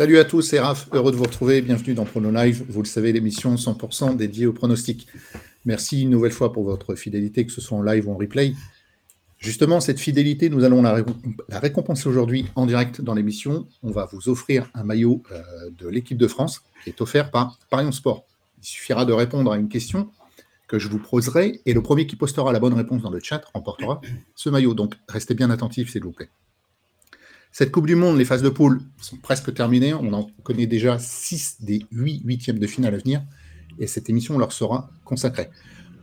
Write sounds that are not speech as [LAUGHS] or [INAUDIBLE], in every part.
Salut à tous, c'est Raph, heureux de vous retrouver. Bienvenue dans Prono Live. Vous le savez, l'émission 100% dédiée au pronostic. Merci une nouvelle fois pour votre fidélité, que ce soit en live ou en replay. Justement, cette fidélité, nous allons la, récompenser aujourd'hui en direct dans l'émission. On va vous offrir un maillot euh, de l'équipe de France qui est offert par Parion Sport. Il suffira de répondre à une question que je vous poserai et le premier qui postera la bonne réponse dans le chat remportera ce maillot. Donc, restez bien attentifs, s'il vous plaît. Cette Coupe du Monde, les phases de poule sont presque terminées. On en connaît déjà 6 des 8 huitièmes de finale à venir. Et cette émission leur sera consacrée.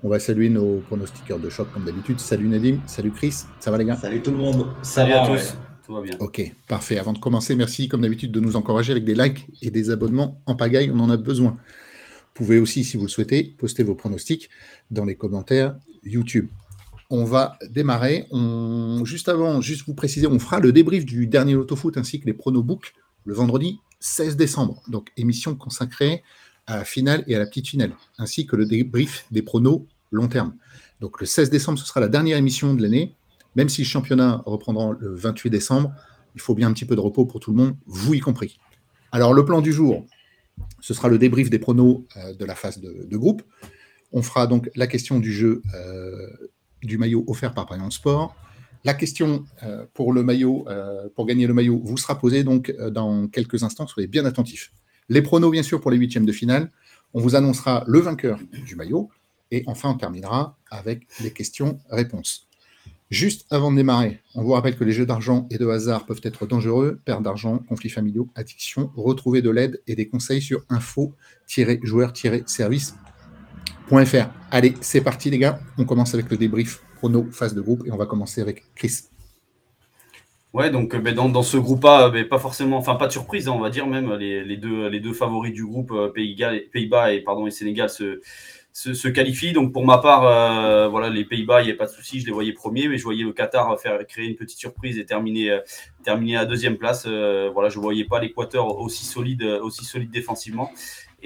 On va saluer nos pronostiqueurs de choc comme d'habitude. Salut Nadim, salut Chris, ça va les gars? Salut tout le monde. Salut à tous. Tout va bien. Ok, parfait. Avant de commencer, merci comme d'habitude de nous encourager avec des likes et des abonnements en pagaille. On en a besoin. Vous pouvez aussi, si vous le souhaitez, poster vos pronostics dans les commentaires YouTube on va démarrer. Juste avant, juste vous préciser, on fera le débrief du dernier Autofoot ainsi que les pronobooks le vendredi 16 décembre. Donc, émission consacrée à la finale et à la petite finale, ainsi que le débrief des pronos long terme. Donc, le 16 décembre, ce sera la dernière émission de l'année. Même si le championnat reprendra le 28 décembre, il faut bien un petit peu de repos pour tout le monde, vous y compris. Alors, le plan du jour, ce sera le débrief des pronos euh, de la phase de, groupe. On fera donc la question du jeu euh, du maillot offert par Parion Sport. La question euh, pour le maillot, euh, pour gagner le maillot, vous sera posée donc euh, dans quelques instants. Soyez bien attentifs. Les pronos, bien sûr, pour les huitièmes de finale. On vous annoncera le vainqueur du maillot. Et enfin, on terminera avec les questions-réponses. Juste avant de démarrer, on vous rappelle que les jeux d'argent et de hasard peuvent être dangereux. Perte d'argent, conflits familiaux, addiction. Retrouvez de l'aide et des conseils sur info-joueur-service Allez, c'est parti les gars. On commence avec le débrief chrono phase de groupe et on va commencer avec Chris. Ouais, donc ben, dans, ce groupe-là, ben, pas forcément, enfin pas de surprise, hein, on va dire même les, deux, les deux favoris du groupe euh, Pays-Bas et, Sénégal se, qualifient. Donc pour ma part, euh, voilà, les Pays-Bas, il n'y a pas de souci, je les voyais premiers, mais je voyais le Qatar faire créer une petite surprise et terminer, euh, terminer à deuxième place. voilà, je ne voyais pas l'Équateur aussi solide, aussi solide défensivement.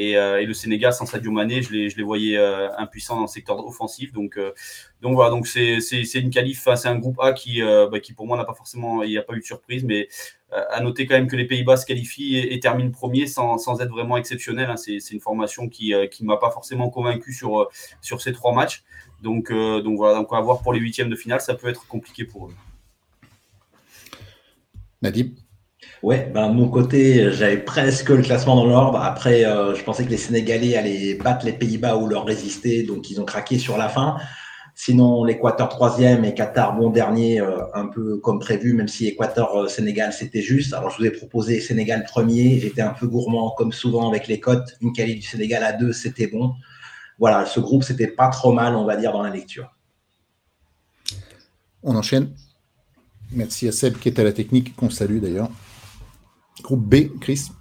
Euh, et, le Sénégal, sans Sadio Mané, je les, je les voyais euh, impuissants dans le secteur offensif. Donc, euh, donc voilà, donc c'est une qualif, c'est un groupe A qui, bah, qui pour moi n'a pas forcément, il n'y a pas eu de surprise, mais à noter quand même que les Pays-Bas se qualifient et, terminent premier sans, sans, être vraiment exceptionnel. Hein. C'est une formation qui ne m'a pas forcément convaincu sur, sur ces trois matchs. Donc, donc voilà, donc on va voir pour les huitièmes de finale, ça peut être compliqué pour eux. Nadim Ouais, ben de mon côté, j'avais presque le classement dans l'ordre. Après, euh, je pensais que les Sénégalais allaient battre les Pays-Bas ou leur résister, donc ils ont craqué sur la fin. Sinon, l'Équateur troisième et Qatar bon dernier, euh, un peu comme prévu, même si Équateur-Sénégal euh, c'était juste. Alors je vous ai proposé Sénégal premier, j'étais un peu gourmand comme souvent avec les cotes. Une qualité du Sénégal à deux, c'était bon. Voilà, ce groupe, c'était pas trop mal, on va dire, dans la lecture. On enchaîne. Merci à Seb qui est à la technique, qu'on salue d'ailleurs. Groupe B, Chris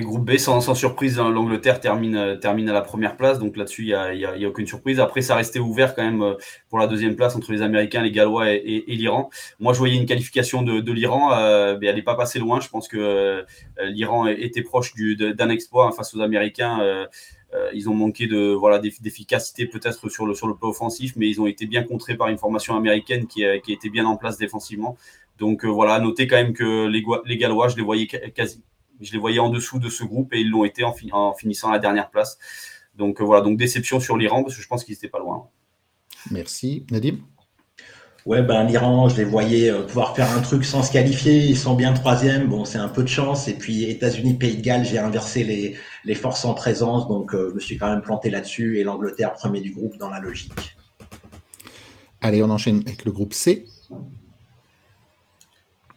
groupe B, sans, surprise, hein, l'Angleterre termine, euh, termine à la première place, donc là-dessus, il n'y a, aucune surprise. Après, ça restait ouvert quand même euh, pour la deuxième place entre les Américains, les Gallois et, l'Iran. Moi, je voyais une qualification de, l'Iran, euh, elle n'est pas passée loin. Je pense que l'Iran était proche d'un exploit hein, face aux Américains. ils ont manqué de voilà d'efficacité peut-être sur le sur le plan offensif, mais ils ont été bien contrés par une formation américaine qui, qui a été bien en place défensivement. Donc euh, voilà, notez quand même que les, les, Gallois, je les voyais quasi, je les voyais en dessous de ce groupe et ils l'ont été en, en, finissant à la dernière place. Donc euh, voilà, donc déception sur l'Iran parce que je pense qu'ils n'étaient pas loin. Merci. Nadim? Ouais, ben l'Iran, je les voyais euh, pouvoir faire un truc sans se qualifier. Ils sont bien troisième. Bon, c'est un peu de chance. Et puis États-Unis, Pays de Galles, j'ai inversé les, les forces en présence. Donc je me suis quand même planté là-dessus. Et l'Angleterre, premier du groupe dans la logique. Allez, on enchaîne avec le groupe C.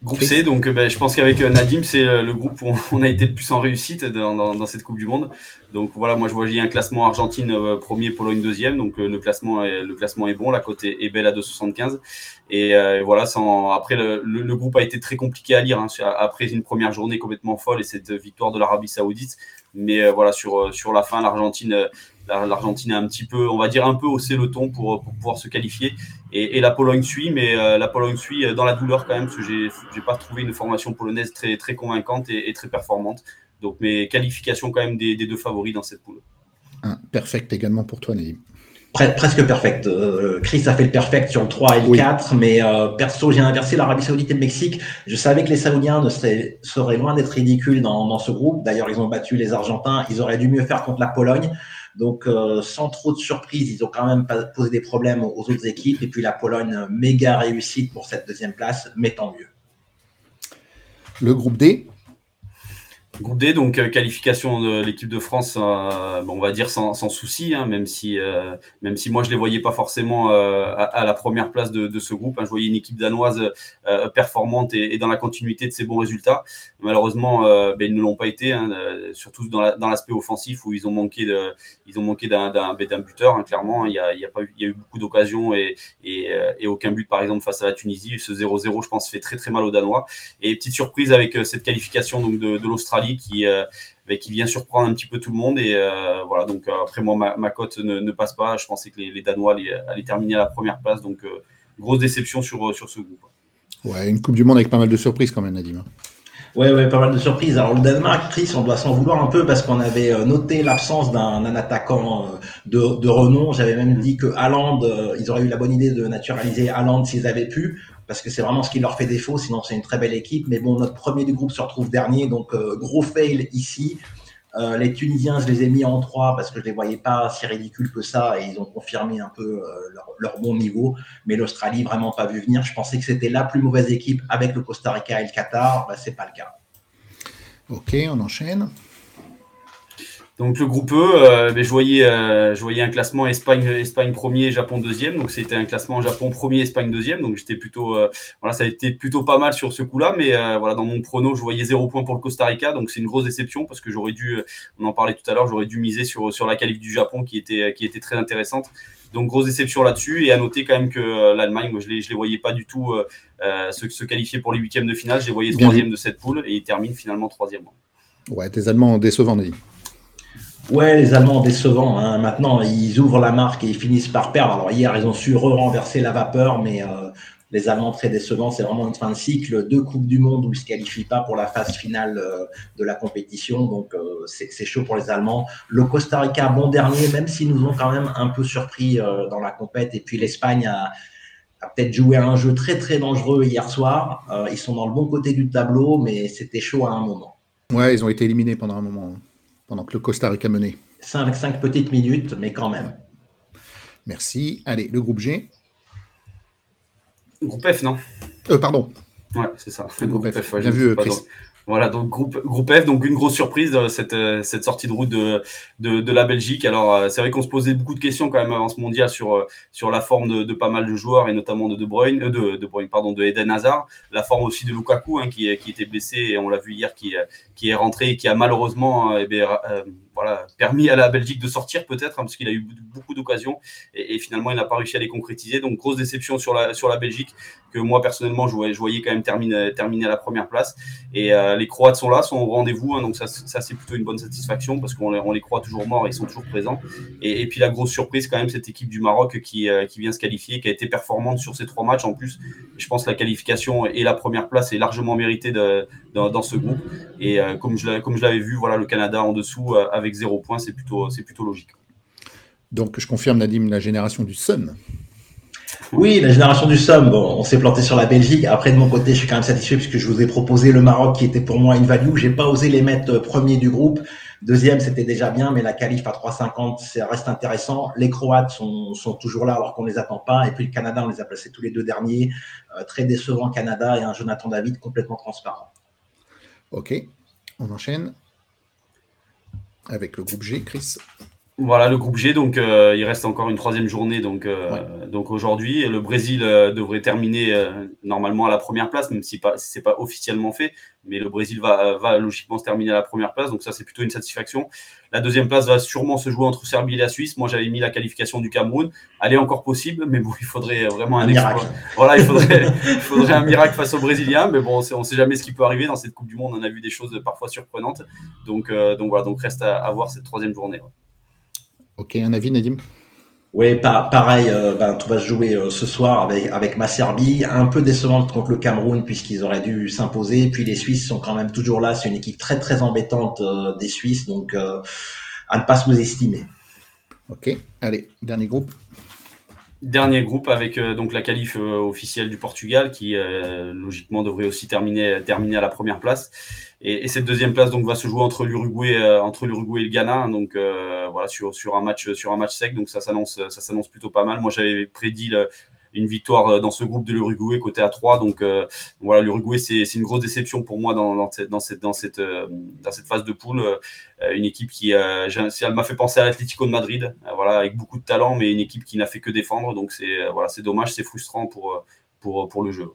Groupe C, donc euh, ben, je pense qu'avec euh, Nadim, c'est euh, le groupe où on a été le plus en réussite dans, cette Coupe du Monde. Donc voilà, moi je voyais un classement Argentine premier, Pologne deuxième. Donc le classement, est, le classement est bon, la cote est, belle à 2,75. Et voilà, sans, après le, groupe a été très compliqué à lire hein, après une première journée complètement folle et cette victoire de l'Arabie Saoudite. Mais voilà, sur, sur la fin, l'Argentine L'Argentine a un petit peu, on va dire, un peu haussé le ton pour, pouvoir se qualifier. Et, la Pologne suit, mais euh, la Pologne suit dans la douleur quand même, parce que j'ai n'ai pas trouvé une formation polonaise très, très convaincante et, très performante. Donc mes qualifications quand même des, deux favoris dans cette poule. Un perfect également pour toi, Naïm. presque perfect. Euh, Chris a fait le perfect sur le 3 et le 4, mais euh, perso, j'ai inversé l'Arabie Saoudite et le Mexique. Je savais que les Saoudiens ne seraient, seraient loin d'être ridicules dans, dans ce groupe. D'ailleurs, ils ont battu les Argentins. Ils auraient dû mieux faire contre la Pologne. Donc, euh, sans trop de surprise, ils ont quand même posé des problèmes aux autres équipes. Et puis, la Pologne, méga réussite pour cette deuxième place, mais tant mieux. Le groupe D, Groupe D, donc euh, qualification de l'équipe de France, euh, on va dire sans, sans souci, hein, même si euh, même si moi je les voyais pas forcément à, la première place de, ce groupe. Hein. je voyais une équipe danoise performante et, dans la continuité de ses bons résultats. Malheureusement, ben, ils ne l'ont pas été, hein, surtout dans l'aspect offensif où ils ont manqué ils ont manqué d'un ben, buteur. clairement, il y a, y a y a eu beaucoup d'occasions et, et, aucun but par exemple face à la Tunisie. Ce 0-0, je pense, fait très très mal aux Danois. Et petite surprise avec cette qualification donc de l'Australie qui, euh, qui vient surprendre un petit peu tout le monde. Et euh, voilà, donc euh, après moi, ma, cote ne, passe pas. Je pensais que les, Danois allaient, terminer à la première place. Donc grosse déception sur, sur ce groupe. Ouais, une Coupe du Monde avec pas mal de surprises quand même, Nadim. Ouais, ouais, pas mal de surprises. Alors le Danemark, Chris, on doit s'en vouloir un peu parce qu'on avait noté l'absence d'un attaquant de, de renom. J'avais même dit que Haaland, ils auraient eu la bonne idée de naturaliser Haaland s'ils avaient pu parce que c'est vraiment ce qui leur fait défaut. Sinon, c'est une très belle équipe. Mais bon, notre premier du groupe se retrouve dernier, donc euh, gros fail ici. Euh, les Tunisiens, je les ai mis en trois parce que je les voyais pas si ridicules que ça et ils ont confirmé un peu euh, leur, bon niveau. Mais l'Australie, vraiment pas vu venir. Je pensais que c'était la plus mauvaise équipe avec le Costa Rica et le Qatar. Bah, c'est pas le cas. Ok, on enchaîne. Donc le groupe E, euh, je, voyais, euh, je voyais un classement Espagne, Espagne premier, Japon deuxième. Donc c'était un classement Japon premier, Espagne deuxième. Donc j'étais plutôt, euh, voilà, ça a été plutôt pas mal sur ce coup-là. Mais voilà, dans mon prono, je voyais zéro point pour le Costa Rica. Donc c'est une grosse déception parce que j'aurais dû, on en parlait tout à l'heure, j'aurais dû miser sur, sur la qualif du Japon qui était, qui était très intéressante. Donc grosse déception là-dessus. Et à noter quand même que l'Allemagne, moi je les, je les voyais pas du tout se, se, qualifier pour les huitièmes de finale. Je les voyais troisième de cette poule et ils terminent finalement troisième. Ouais, tes Allemands décevants, Nadine. Ouais, les Allemands décevants. Hein. Maintenant, ils ouvrent la marque et ils finissent par perdre. Alors hier, ils ont su re-renverser la vapeur, mais euh, les Allemands très décevants. C'est vraiment une fin de cycle. Deux coupes du monde où ils se qualifient pas pour la phase finale euh, de la compétition. Donc euh, c'est chaud pour les Allemands. Le Costa Rica, bon dernier, même s'ils nous ont quand même un peu surpris dans la compète. Et puis l'Espagne a, a peut-être joué un jeu très très dangereux hier soir. ils sont dans le bon côté du tableau, mais c'était chaud à un moment. Ouais, ils ont été éliminés pendant un moment pendant que le Costa Rica menait. 5, 5 petites minutes, mais quand même. Merci. Allez, le groupe G. Groupe F, non? Euh, Pardon. Ouais, c'est ça. Le groupe, F. Bien vu, Chris. Voilà, donc groupe, F, donc une grosse surprise, euh, cette, euh, cette sortie de route de, la Belgique. Alors, euh, c'est vrai qu'on se posait beaucoup de questions quand même avant ce mondial sur, la forme de, pas mal de joueurs et notamment de De Bruyne, de, de Bruyne, pardon, de Eden Hazard, la forme aussi de Lukaku hein, qui, qui était blessé et on l'a vu hier, qui, qui est rentré et qui a malheureusement eh permis à la Belgique de sortir peut-être, hein, parce qu'il a eu beaucoup d'occasions et, finalement il n'a pas réussi à les concrétiser. Donc grosse déception sur la, sur la Belgique que moi personnellement je voyais, je voyais quand même terminer, terminer à la première place. Et euh, les Croates sont là, sont au rendez-vous, hein, donc ça, c'est plutôt une bonne satisfaction parce qu'on les, on les croit toujours morts, ils sont toujours présents. Et, puis la grosse surprise quand même cette équipe du Maroc qui, euh, qui vient se qualifier, qui a été performante sur ces trois matchs en plus. Je pense que la qualification et la première place est largement méritée dans, ce groupe. Et euh, comme je, comme je l'avais vu, voilà le Canada en dessous avec avec zéro point, c'est plutôt, c'est plutôt logique. Donc, je confirme, Nadim, la génération du Sun. Oui, la génération du Somme. Bon, on s'est planté sur la Belgique. Après, de mon côté, je suis quand même satisfait puisque je vous ai proposé le Maroc qui était pour moi une value. J'ai pas osé les mettre euh, premier du groupe. Deuxième, c'était déjà bien, mais la qualif à 3,50, ça reste intéressant. Les Croates sont, sont toujours là alors qu'on les attend pas. Et puis le Canada, on les a placés tous les deux derniers. Euh, très décevant Canada et un Jonathan David complètement transparent. Ok, on enchaîne avec le groupe G, Chris. Voilà le groupe G, donc euh, il reste encore une troisième journée. Donc, euh, donc aujourd'hui, le Brésil euh, devrait terminer normalement à la première place, même si, pas, ce n'est pas officiellement fait. Mais le Brésil va, va logiquement se terminer à la première place, donc ça c'est plutôt une satisfaction. La deuxième place va sûrement se jouer entre Serbie et la Suisse. Moi j'avais mis la qualification du Cameroun. Elle est encore possible, mais bon, [LAUGHS] il faudrait vraiment un, miracle. Voilà, il faudrait, [LAUGHS] il faudrait un miracle face aux Brésiliens. Mais bon, on ne sait jamais ce qui peut arriver dans cette Coupe du Monde. On a vu des choses parfois surprenantes. Donc, donc voilà, donc reste à, à voir cette troisième journée. Ok, un avis, Nadim? Oui, pareil, euh, ben, tout va se jouer euh, ce soir avec, avec ma Serbie, un peu décevante contre le Cameroun puisqu'ils auraient dû s'imposer. Puis les Suisses sont quand même toujours là. C'est une équipe très très embêtante euh, des Suisses, donc à ne pas sous-estimer. Ok, allez, dernier groupe. Dernier groupe avec euh, donc la qualif euh, officielle du Portugal qui euh, logiquement devrait aussi terminer, terminer à la première place. Et, cette deuxième place donc va se jouer entre l'Uruguay l'Uruguay et le Ghana. Donc voilà sur, un match sur un match sec. Donc ça s'annonce ça s'annonce plutôt pas mal. Moi j'avais prédit une victoire euh, dans ce groupe de l'Uruguay côté à 3. Donc euh, voilà, l'Uruguay, c'est une grosse déception pour moi dans, dans, cette, dans, cette, dans, cette, euh, dans cette phase de poule. une équipe qui, elle m'a fait penser à l'Atlético de Madrid, voilà, avec beaucoup de talent, mais une équipe qui n'a fait que défendre. Donc c'est voilà, dommage, c'est frustrant pour, pour, pour le jeu.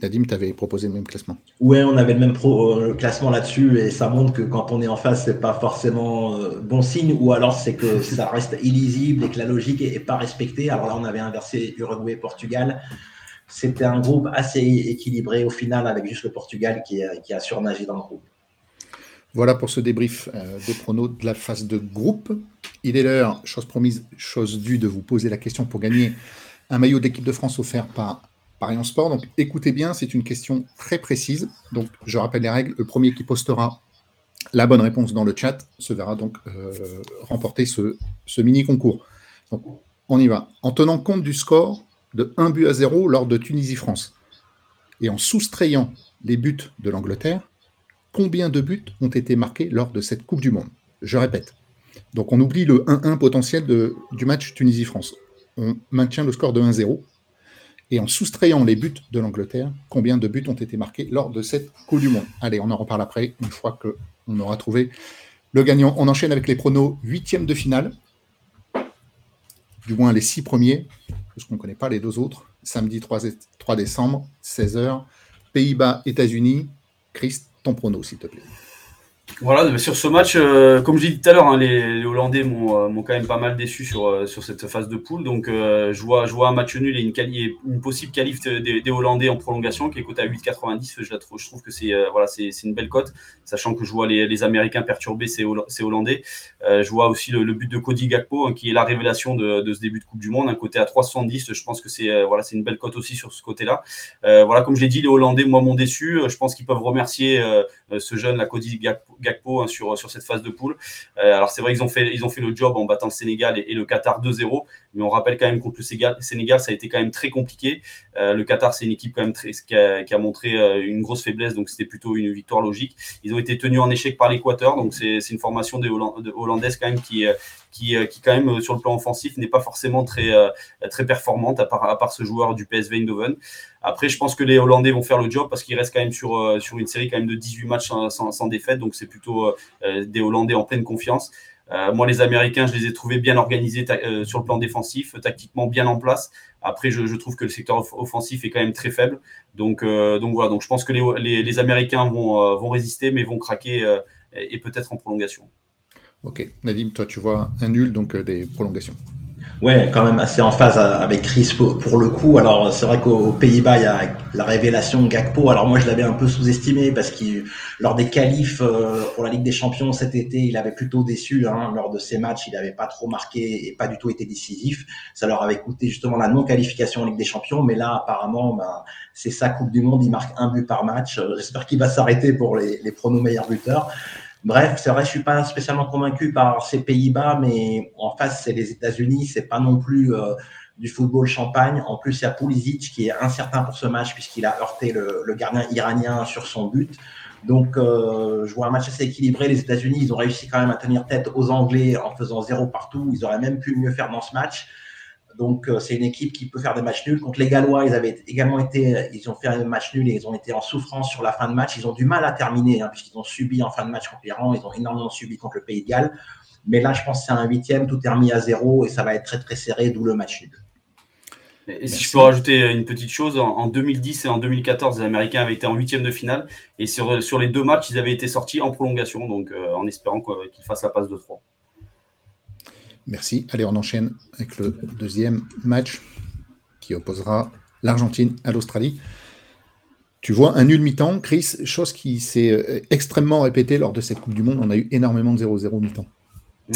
Nadim, tu avais proposé le même classement. Ouais, on avait le même euh, classement là-dessus et ça montre que quand on est en face, c'est pas forcément euh, bon signe ou alors c'est que [LAUGHS] ça reste illisible et que la logique est, pas respectée. Alors là, on avait inversé Uruguay-Portugal. C'était un groupe assez équilibré au final avec juste le Portugal qui, qui a surnagé dans le groupe. Voilà pour ce débrief euh, des pronos de la phase de groupe. Il est l'heure, chose promise, chose due, de vous poser la question pour gagner un maillot d'équipe de France offert par Paris sport. Donc écoutez bien, c'est une question très précise. Donc je rappelle les règles. Le premier qui postera la bonne réponse dans le chat se verra donc euh, remporter ce, mini concours. Donc on y va. En tenant compte du score de 1 but à 0 lors de Tunisie-France et en soustrayant les buts de l'Angleterre, combien de buts ont été marqués lors de cette Coupe du Monde? Je répète. Donc on oublie le 1-1 potentiel du match Tunisie-France. On maintient le score de 1-0 et en soustrayant les buts de l'Angleterre, combien de buts ont été marqués lors de cette Coupe du Monde? Allez, on en reparle après, une fois qu'on aura trouvé le gagnant. On enchaîne avec les pronos huitièmes de finale, du moins les six premiers, parce qu'on ne connaît pas les deux autres. Samedi 3, 3 décembre, 16h, Pays-Bas, États-Unis. Christ, ton prono, s'il te plaît. Voilà, sur ce match, euh, comme j'ai dit tout à l'heure, hein, les, Hollandais euh, m'ont quand même pas mal déçu sur, euh, cette phase de poule. Donc, je, vois, je un match nul et une, possible qualif des, Hollandais en prolongation qui est coté à 8,90. Je, je trouve que c'est une belle cote, sachant que je vois les, Américains perturbés, c'est Hollandais. je vois aussi le, but de Cody Gakpo, hein, qui est la révélation de, ce début de Coupe du Monde, un côté à 3,70. Je pense que c'est une belle cote aussi sur ce côté-là. voilà, comme je l'ai dit, les Hollandais, moi, m'ont déçu. Je pense qu'ils peuvent remercier ce jeune, la Cody Gakpo Gakpo hein, sur, sur cette phase de poule. Euh, alors c'est vrai qu'ils ont fait, ils ont fait le job en battant le Sénégal et, le Qatar 2-0, mais on rappelle quand même contre le Sénégal, ça a été quand même très compliqué. Euh, le Qatar, c'est une équipe quand même très, qui, a, montré euh, une grosse faiblesse, donc c'était plutôt une victoire logique. Ils ont été tenus en échec par l'Équateur, donc c'est une formation des Hollandaises quand même qui, qui, qui, quand même sur le plan offensif n'est pas forcément très, très performante à part, à part ce joueur du PSV Eindhoven. Après, je pense que les Hollandais vont faire le job parce qu'ils restent quand même sur, sur une série quand même de 18 matchs sans, sans défaite, donc c'est plutôt des Hollandais en pleine confiance. Euh, moi, les Américains, je les ai trouvés bien organisés euh, sur le plan défensif, tactiquement bien en place. Après, je, trouve que le secteur offensif est quand même très faible. Donc, euh, donc voilà. Donc, je pense que les, les, Américains vont, vont résister, mais vont craquer et peut-être en prolongation. Ok, Nadim, toi, tu vois un nul, donc des prolongations. Ouais, quand même assez en phase avec Chris pour, le coup. Alors c'est vrai qu'aux Pays-Bas, il y a la révélation Gakpo. Alors moi je l'avais un peu sous-estimé parce que lors des qualifs euh, pour la Ligue des Champions cet été, il avait plutôt déçu. Hein. Lors de ces matchs, il n'avait pas trop marqué et pas du tout été décisif. Ça leur avait coûté justement la non-qualification en Ligue des Champions. Mais là, apparemment, ben, c'est sa Coupe du Monde. Il marque un but par match. J'espère qu'il va s'arrêter pour les, les pronos meilleurs buteurs. Bref, c'est vrai, je suis pas spécialement convaincu par ces Pays-Bas, mais en face, c'est les États-Unis, c'est pas non plus euh, du football champagne. En plus, il y a Pulisic qui est incertain pour ce match puisqu'il a heurté le, gardien iranien sur son but. Donc, euh, je vois un match assez équilibré. Les États-Unis, ils ont réussi quand même à tenir tête aux Anglais en faisant zéro partout. Ils auraient même pu mieux faire dans ce match. Donc, euh, c'est une équipe qui peut faire des matchs nuls. Contre les Gallois, ils avaient également été, ils ont fait un match nul et ils ont été en souffrance sur la fin de match. Ils ont du mal à terminer, hein, puisqu'ils ont subi en fin de match contre l'Iran. Ils ont énormément subi contre le Pays de Galles. Mais là, je pense que c'est un huitième, tout est remis à zéro et ça va être très, très serré, d'où le match nul. Et si je peux rajouter une petite chose, en 2010 et en 2014, les Américains avaient été en huitième de finale et sur, sur les deux matchs, ils avaient été sortis en prolongation, donc euh, en espérant qu'ils fassent la passe de 3. Merci. Allez, on enchaîne avec le deuxième match qui opposera l'Argentine à l'Australie. Tu vois un nul mi-temps, Chris, chose qui s'est euh, extrêmement répétée lors de cette Coupe du Monde. On a eu énormément de 0-0 mi-temps.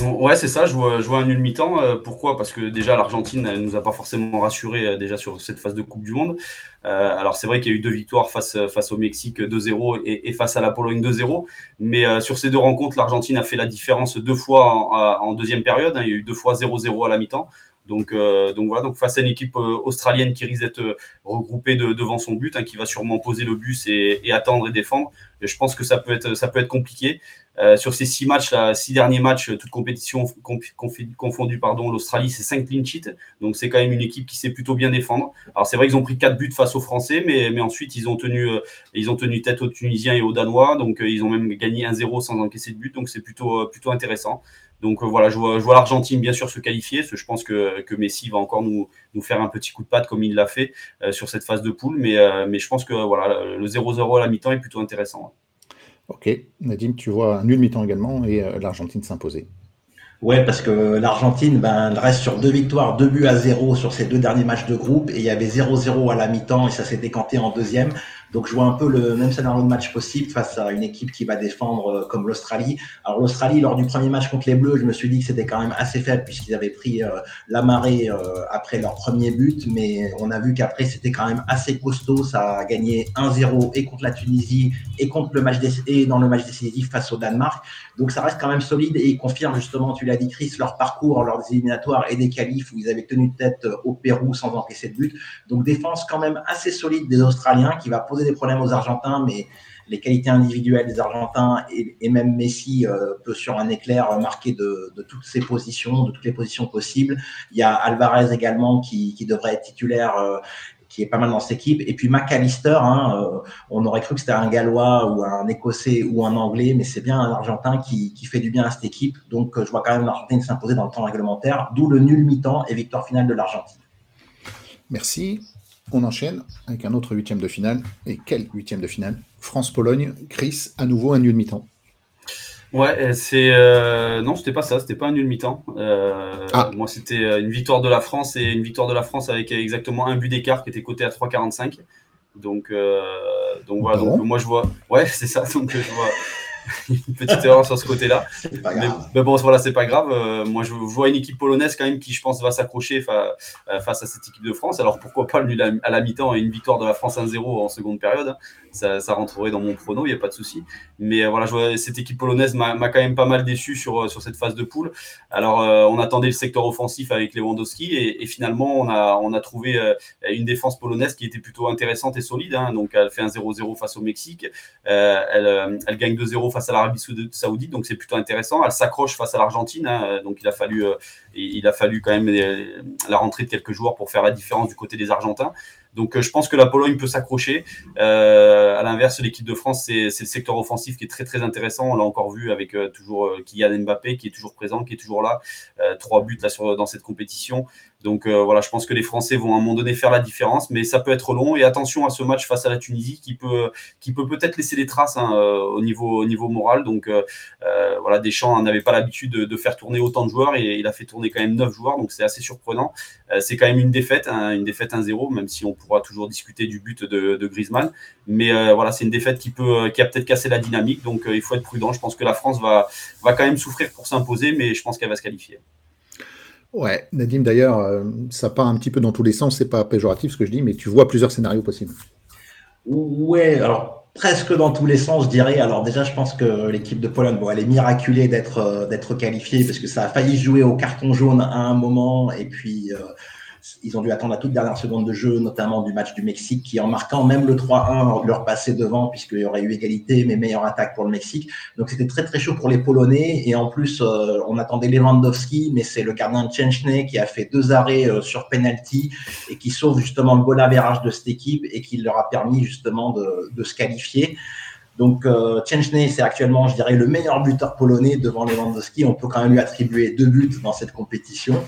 Ouais, c'est ça, je vois, je vois un nul mi-temps. Euh, pourquoi? Parce que déjà, l'Argentine ne nous a pas forcément rassuré euh, déjà sur cette phase de Coupe du Monde. Euh, alors, c'est vrai qu'il y a eu deux victoires face, face au Mexique 2-0 et, et, face à la Pologne 2-0. Mais sur ces deux rencontres, l'Argentine a fait la différence deux fois en, en deuxième période. Hein. Il y a eu deux fois 0-0 à la mi-temps. Donc, euh, donc voilà, donc face à une équipe euh, australienne qui risque d'être euh, regroupée devant son but, hein, qui va sûrement poser le bus et, attendre et défendre. Je pense que ça peut être, ça peut être compliqué. Sur ces six matchs, six derniers matchs, toute compétition confondue, pardon, l'Australie, c'est cinq clean sheets. Donc c'est quand même une équipe qui sait plutôt bien défendre. Alors c'est vrai qu'ils ont pris quatre buts face aux Français, mais, mais ensuite ils ont tenu, ils ont tenu tête aux Tunisiens et aux Danois. Donc ils ont même gagné 1-0 sans encaisser de but. Donc c'est plutôt, plutôt intéressant. Donc euh, voilà, je vois, vois l'Argentine bien sûr se qualifier. Je pense que, que, Messi va encore nous, nous faire un petit coup de patte comme il l'a fait euh, sur cette phase de poule. Mais, euh, mais je pense que voilà, le 0-0 à la mi-temps est plutôt intéressant. Ok, Nadim, tu vois un nul mi-temps également et l'Argentine s'imposer. Ouais, parce que l'Argentine, ben, elle reste sur deux victoires, deux buts à zéro sur ses deux derniers matchs de groupe, et il y avait 0-0 à la mi-temps, et ça s'est décanté en deuxième. Donc je vois un peu le même scénario de match possible face à une équipe qui va défendre euh, comme l'Australie. Alors l'Australie, lors du premier match contre les Bleus, je me suis dit que c'était quand même assez faible puisqu'ils avaient pris euh, la marée euh, après leur premier but, mais on a vu qu'après c'était quand même assez costaud. Ça a gagné 1-0 et contre la Tunisie et contre le match et dans le match décisif face au Danemark. Donc ça reste quand même solide et ils confirment justement, tu l'as dit Chris, leur parcours lors des éliminatoires et des qualifs où ils avaient tenu tête au Pérou sans encaisser de but. Donc défense quand même assez solide des Australiens qui va poser des problèmes aux Argentins, mais les qualités individuelles des Argentins et, même Messi euh, peut sur un éclair marquer de, toutes ses positions, de toutes les positions possibles. Il y a Alvarez également qui, devrait être titulaire. Euh, qui est pas mal dans cette équipe. Et puis McAllister, hein, euh, on aurait cru que c'était un Gallois ou un Écossais ou un Anglais, mais c'est bien un Argentin qui, qui, fait du bien à cette équipe. Donc je vois quand même l'Argentine s'imposer dans le temps réglementaire, d'où le nul mi-temps et victoire finale de l'Argentine. Merci. On enchaîne avec un autre huitième de finale. Et quel huitième de finale? France-Pologne. Chris, à nouveau un nul mi-temps. Ouais, c'est euh, non, c'était pas ça, c'était pas un nul mi-temps. Euh, ah. Moi, c'était euh, une victoire de la France et une victoire de la France avec exactement un but d'écart qui était coté à 3,45. Donc, donc voilà. Donc moi, je vois. Ouais, [LAUGHS] c'est ça. Donc je vois. [LAUGHS] une petite erreur sur ce côté-là. Mais, bon, voilà, c'est pas grave. Euh, moi, je vois une équipe polonaise quand même qui, je pense, va s'accrocher euh, face à cette équipe de France. Alors pourquoi pas le à la mi-temps et une victoire de la France 1-0 en seconde période hein. ça, ça, rentrerait dans mon prono, il n'y a pas de souci. Mais euh, voilà, je vois, cette équipe polonaise m'a quand même pas mal déçu sur, sur cette phase de poule. Alors, on attendait le secteur offensif avec Lewandowski et, et finalement, on a, on a trouvé une défense polonaise qui était plutôt intéressante et solide. Hein. Donc, elle fait un 0-0 face au Mexique. elle, elle gagne 2-0 face à l'Arabie Saoudite, donc c'est plutôt intéressant. Elle s'accroche face à l'Argentine, hein, donc il a fallu, euh, il a fallu quand même euh, la rentrée de quelques joueurs pour faire la différence du côté des Argentins. Donc euh, je pense que la Pologne peut s'accrocher. Euh, à l'inverse, l'équipe de France, c'est le secteur offensif qui est très très intéressant. On l'a encore vu avec toujours Kylian Mbappé qui est toujours présent, qui est toujours là. trois buts là sur, dans cette compétition. Donc voilà, je pense que les Français vont à un moment donné faire la différence, mais ça peut être long. Et attention à ce match face à la Tunisie qui peut peut-être laisser des traces hein, au niveau au niveau moral. Donc voilà, Deschamps n'avait pas l'habitude de, de, faire tourner autant de joueurs et il a fait tourner quand même neuf joueurs, donc c'est assez surprenant. c'est quand même une défaite, hein, une défaite 1-0, même si on pourra toujours discuter du but de, Griezmann. Mais euh, voilà, c'est une défaite qui, peut, qui a peut-être cassé la dynamique. Donc euh, il faut être prudent. Je pense que la France va quand même souffrir pour s'imposer, mais je pense qu'elle va se qualifier. Ouais, Nadim, d'ailleurs, euh, ça part un petit peu dans tous les sens. C'est pas péjoratif ce que je dis, mais tu vois plusieurs scénarios possibles. Ouais, alors presque dans tous les sens, je dirais. Alors déjà, je pense que l'équipe de Pologne, bon, elle est miraculée d'être d'être qualifiée parce que ça a failli jouer au carton jaune à un moment et puis ils ont dû attendre la toute dernière seconde de jeu, notamment du match du Mexique, qui en marquant même le 3-1 leur passait devant, puisqu'il y aurait eu égalité, mais meilleure attaque pour le Mexique. Donc c'était très très chaud pour les Polonais. Et en plus, euh, on attendait Lewandowski, mais c'est le gardien Tchenchny qui a fait deux arrêts euh, sur penalty et qui sauve justement le bon avérage de cette équipe et qui leur a permis justement de, de se qualifier. Donc, euh, c'est actuellement, je dirais, le meilleur buteur polonais devant Lewandowski. On peut quand même lui attribuer deux buts dans cette compétition.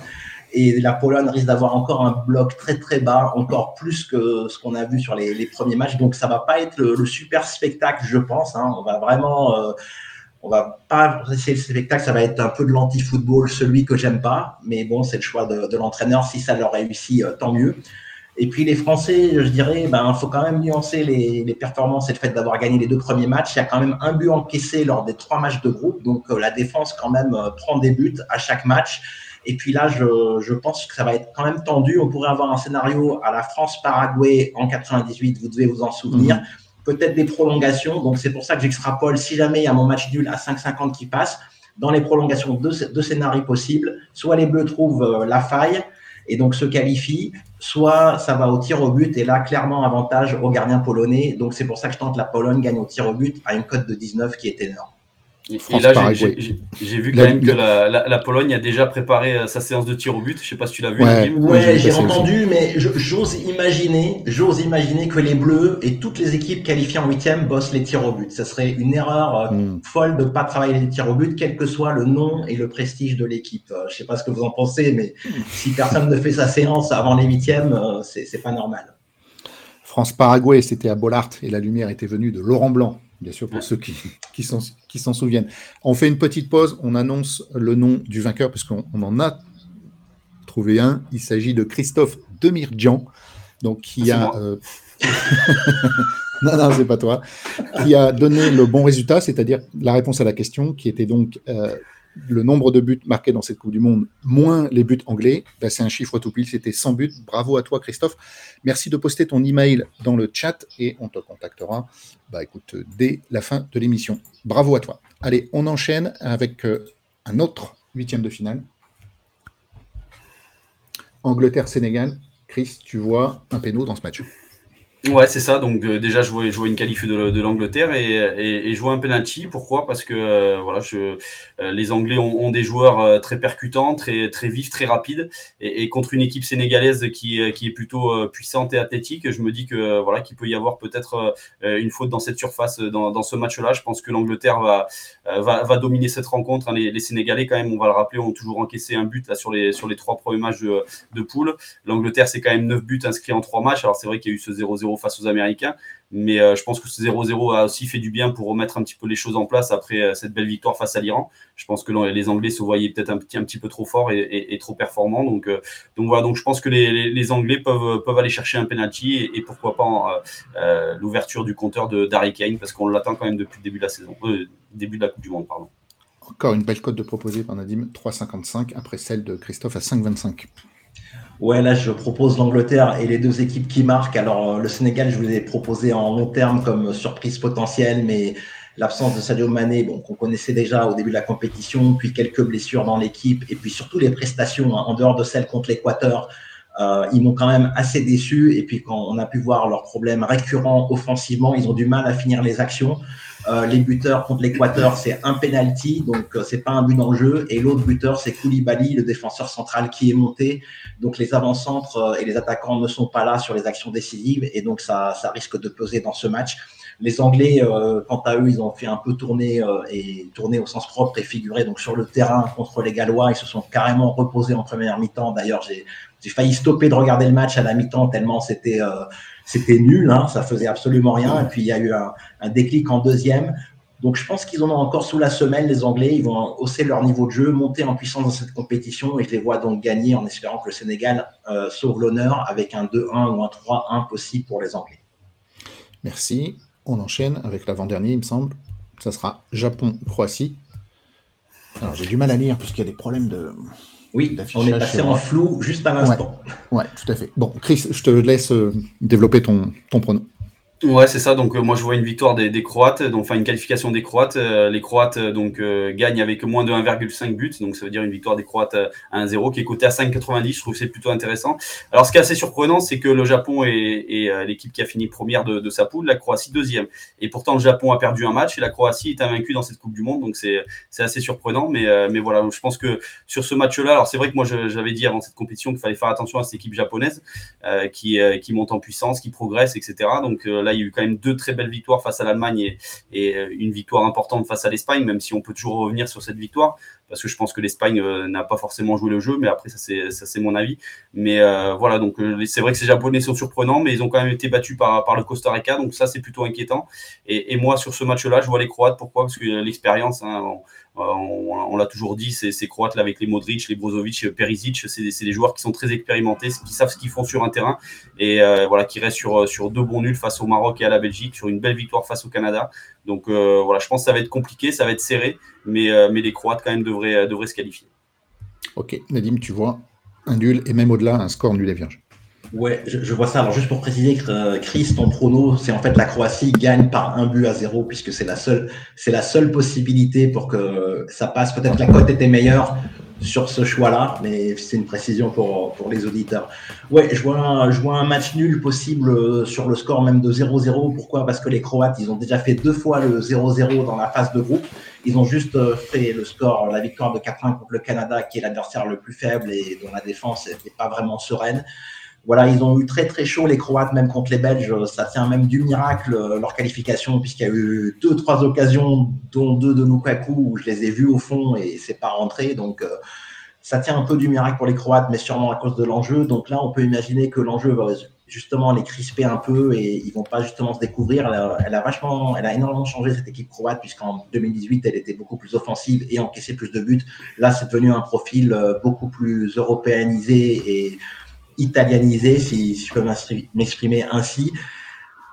Et la Pologne risque d'avoir encore un bloc très très bas, encore plus que ce qu'on a vu sur les, premiers matchs. Donc ça va pas être le, super spectacle, je pense. Hein. On va vraiment, euh, on va pas essayer le spectacle. Ça va être un peu de l'anti-football, celui que j'aime pas. Mais bon, c'est le choix de, l'entraîneur. Si ça leur réussit, euh, tant mieux. Et puis les Français, je dirais, ben, faut quand même nuancer les, performances et le fait d'avoir gagné les deux premiers matchs. Il y a quand même un but encaissé lors des trois matchs de groupe, donc euh, la défense quand même prend des buts à chaque match. Et puis là, je, je, pense que ça va être quand même tendu. On pourrait avoir un scénario à la France-Paraguay en 98, vous devez vous en souvenir. Mhm. Peut-être des prolongations. Donc c'est pour ça que j'extrapole, si jamais il y a mon match nul à 5,50 qui passe, dans les prolongations, deux, deux scénarios possibles. Soit les Bleus trouvent euh, la faille et donc se qualifient, soit ça va au tir au but et là, clairement, avantage au gardien polonais. Donc c'est pour ça que je tente la Pologne gagne au tir au but à une cote de 19 qui est énorme. Et, là, j'ai vu quand même que la, Pologne a déjà préparé euh, sa séance de tir au but. Je sais pas si tu l'as vu. Ouais, j'ai entendu, mais j'ose imaginer, j'ose imaginer que les Bleus et toutes les équipes qualifiées en huitième bossent les tirs au but. Ça serait une erreur euh, hmm. folle de pas travailler les tirs au but, quel que soit le nom et le prestige de l'équipe. Euh, je sais pas ce que vous en pensez, mais si personne ne fait sa séance avant les huitièmes, c'est pas normal. France-Paraguay, c'était à Bollard et la lumière était venue de Laurent Blanc bien sûr, pour ceux qui, qui s'en souviennent. On fait une petite pause, on annonce le nom du vainqueur, parce qu'on en a trouvé un. Il s'agit de Christophe Demirjian, donc qui ah, a. Euh, [LAUGHS] non, non, c'est pas toi. Qui a donné le bon résultat, c'est-à-dire la réponse à la question, qui était donc euh, le nombre de buts marqués dans cette Coupe du Monde, moins les buts anglais, ben, c'est un chiffre tout pile, c'était 100 buts. Bravo à toi, Christophe. Merci de poster ton email dans le chat et on te contactera bah, écoute, dès la fin de l'émission. Bravo à toi. Allez, on enchaîne avec euh, un autre huitième de finale. Angleterre-Sénégal. Chris, tu vois un péno dans ce match. Ouais, c'est ça. Donc euh, déjà, je vois, je une qualif de, l'Angleterre et, et, vois un penalty. Pourquoi? Parce que euh, voilà, euh, les Anglais ont, des joueurs très percutants, très très vifs, très rapides, et, contre une équipe sénégalaise qui, qui est plutôt puissante et athlétique, je me dis que voilà, qu'il peut y avoir peut-être une faute dans cette surface dans, ce match-là. Je pense que l'Angleterre va, va, dominer cette rencontre. Les, les, Sénégalais, quand même, on va le rappeler, ont toujours encaissé un but là sur les sur les trois premiers matchs de, poule. L'Angleterre, c'est quand même neuf buts inscrits en trois matchs. Alors c'est vrai qu'il y a eu ce 0-0 face aux Américains. Mais euh, je pense que ce 0-0 a aussi fait du bien pour remettre un petit peu les choses en place après euh, cette belle victoire face à l'Iran. Je pense que les Anglais se voyaient peut-être un petit, un petit peu trop forts et, trop performants. Donc, euh, donc voilà, donc je pense que les, Anglais peuvent, peuvent aller chercher un penalty et, pourquoi pas l'ouverture du compteur de Darry Kane parce qu'on l'attend quand même depuis le début de la saison, début de la Coupe du Monde, pardon. Encore une belle cote de proposée par Nadim, 3,55 après celle de Christophe à 5,25. Ouais, là, je propose l'Angleterre et les deux équipes qui marquent. Alors, euh, le Sénégal, je vous ai proposé en long terme comme surprise potentielle, mais l'absence de Sadio Mané, bon, qu'on connaissait déjà au début de la compétition, puis quelques blessures dans l'équipe, et puis surtout les prestations hein, en dehors de celles contre l'Équateur, euh, ils m'ont quand même assez déçu. Et puis quand on a pu voir leurs problèmes récurrents offensivement, ils ont du mal à finir les actions. Euh, les buteurs contre l'Équateur, c'est un penalty, donc euh, c'est pas un but dans le jeu. Et l'autre buteur, c'est Koulibaly, le défenseur central qui est monté. Donc les avant-centres euh, et les attaquants ne sont pas là sur les actions décisives, et donc ça, ça risque de peser dans ce match. Les Anglais, euh, quant à eux, ils ont fait un peu tourner et tourner au sens propre et figuré. Donc sur le terrain contre les Gallois, ils se sont carrément reposés en première mi-temps. D'ailleurs, j'ai j'ai failli stopper de regarder le match à la mi-temps tellement c'était euh, c'était nul, hein, ça faisait absolument rien. Et puis il y a eu un, déclic en deuxième. Donc je pense qu'ils en ont encore sous la semelle, les Anglais. Ils vont hausser leur niveau de jeu, monter en puissance dans cette compétition. Et je les vois donc gagner en espérant que le Sénégal euh, sauve l'honneur avec un 2-1 ou un 3-1 possible pour les Anglais. Merci. On enchaîne avec l'avant-dernier, il me semble. Ça sera Japon-Croatie. Alors j'ai du mal à lire puisqu'il y a des problèmes de, oui, on est passé en flou juste à l'instant. Ouais, tout à fait. Bon, Chris, je te laisse euh, développer ton, ton pronom. Ouais, c'est ça. Donc, euh, moi, je vois une victoire des, Croates, donc, enfin, une qualification des Croates. Euh, les Croates, euh, donc, gagnent avec moins de 1,5 buts. Donc, ça veut dire une victoire des Croates à 1-0 qui est cotée à 5,90. Je trouve que c'est plutôt intéressant. Alors, ce qui est assez surprenant, c'est que le Japon est, l'équipe qui a fini première de, sa poule, la Croatie deuxième. Et pourtant, le Japon a perdu un match et la Croatie est invaincue dans cette Coupe du Monde. Donc, c'est, assez surprenant. Mais, mais voilà, je pense que sur ce match-là, alors c'est vrai que moi, j'avais dit avant cette compétition qu'il fallait faire attention à cette équipe japonaise qui, qui monte en puissance, qui progresse, etc. Donc, là, il y a eu quand même deux très belles victoires face à l'Allemagne et, et, une victoire importante face à l'Espagne, même si on peut toujours revenir sur cette victoire parce que je pense que l'Espagne euh, n'a pas forcément joué le jeu, mais après ça c'est mon avis. Mais euh, voilà, donc euh, c'est vrai que ces Japonais sont surprenants, mais ils ont quand même été battus par le Costa Rica, donc ça c'est plutôt inquiétant. Et, et, moi sur ce match-là, je vois les Croates. Pourquoi? Parce que l'expérience, hein, on, on, l'a toujours dit, ces, ces Croates là avec les Modric, les Brozovic, Perisic, c'est des, joueurs qui sont très expérimentés, qui savent ce qu'ils font sur un terrain et voilà qui restent sur deux bons nuls face au Maroc et à la Belgique, sur une belle victoire face au Canada. Donc voilà, je pense que ça va être compliqué, ça va être serré, mais mais les Croates quand même devraient euh, devrait, se qualifier. Ok, Nadim, tu vois un nul et même au-delà, un score nul et vierge. Ouais, je, vois ça. Alors juste pour préciser, euh, Chris, ton prono, c'est en fait la Croatie gagne par un but à zéro puisque c'est la seule, c'est la seule possibilité pour que ça passe. Peut-être la cote était meilleure, sur ce choix-là, mais c'est une précision pour, pour les auditeurs. Ouais, je vois, un, je vois un match nul possible euh, sur le score même de 0-0. Pourquoi? Parce que les Croates, ils ont déjà fait deux fois le 0-0 dans la phase de groupe. Ils ont juste euh, fait le score, la victoire de 4-1 contre le Canada, qui est l'adversaire le plus faible et dont la défense n'est pas vraiment sereine voilà, ils ont eu très très chaud les Croates, même contre les Belges. Ça tient même du miracle euh, leur qualification, puisqu'il y a eu deux trois occasions, dont deux de Lukaku où je les ai vus au fond et c'est pas rentré. Donc euh, ça tient un peu du miracle pour les Croates, mais sûrement à cause de l'enjeu. Donc là, on peut imaginer que l'enjeu va justement les crisper un peu et ils vont pas justement se découvrir. Elle a, elle a énormément changé cette équipe croate puisqu'en 2018 elle était beaucoup plus offensive et encaissait plus de buts. Là, c'est devenu un profil euh, beaucoup plus européanisé et italianisé, si, je peux m'exprimer ainsi.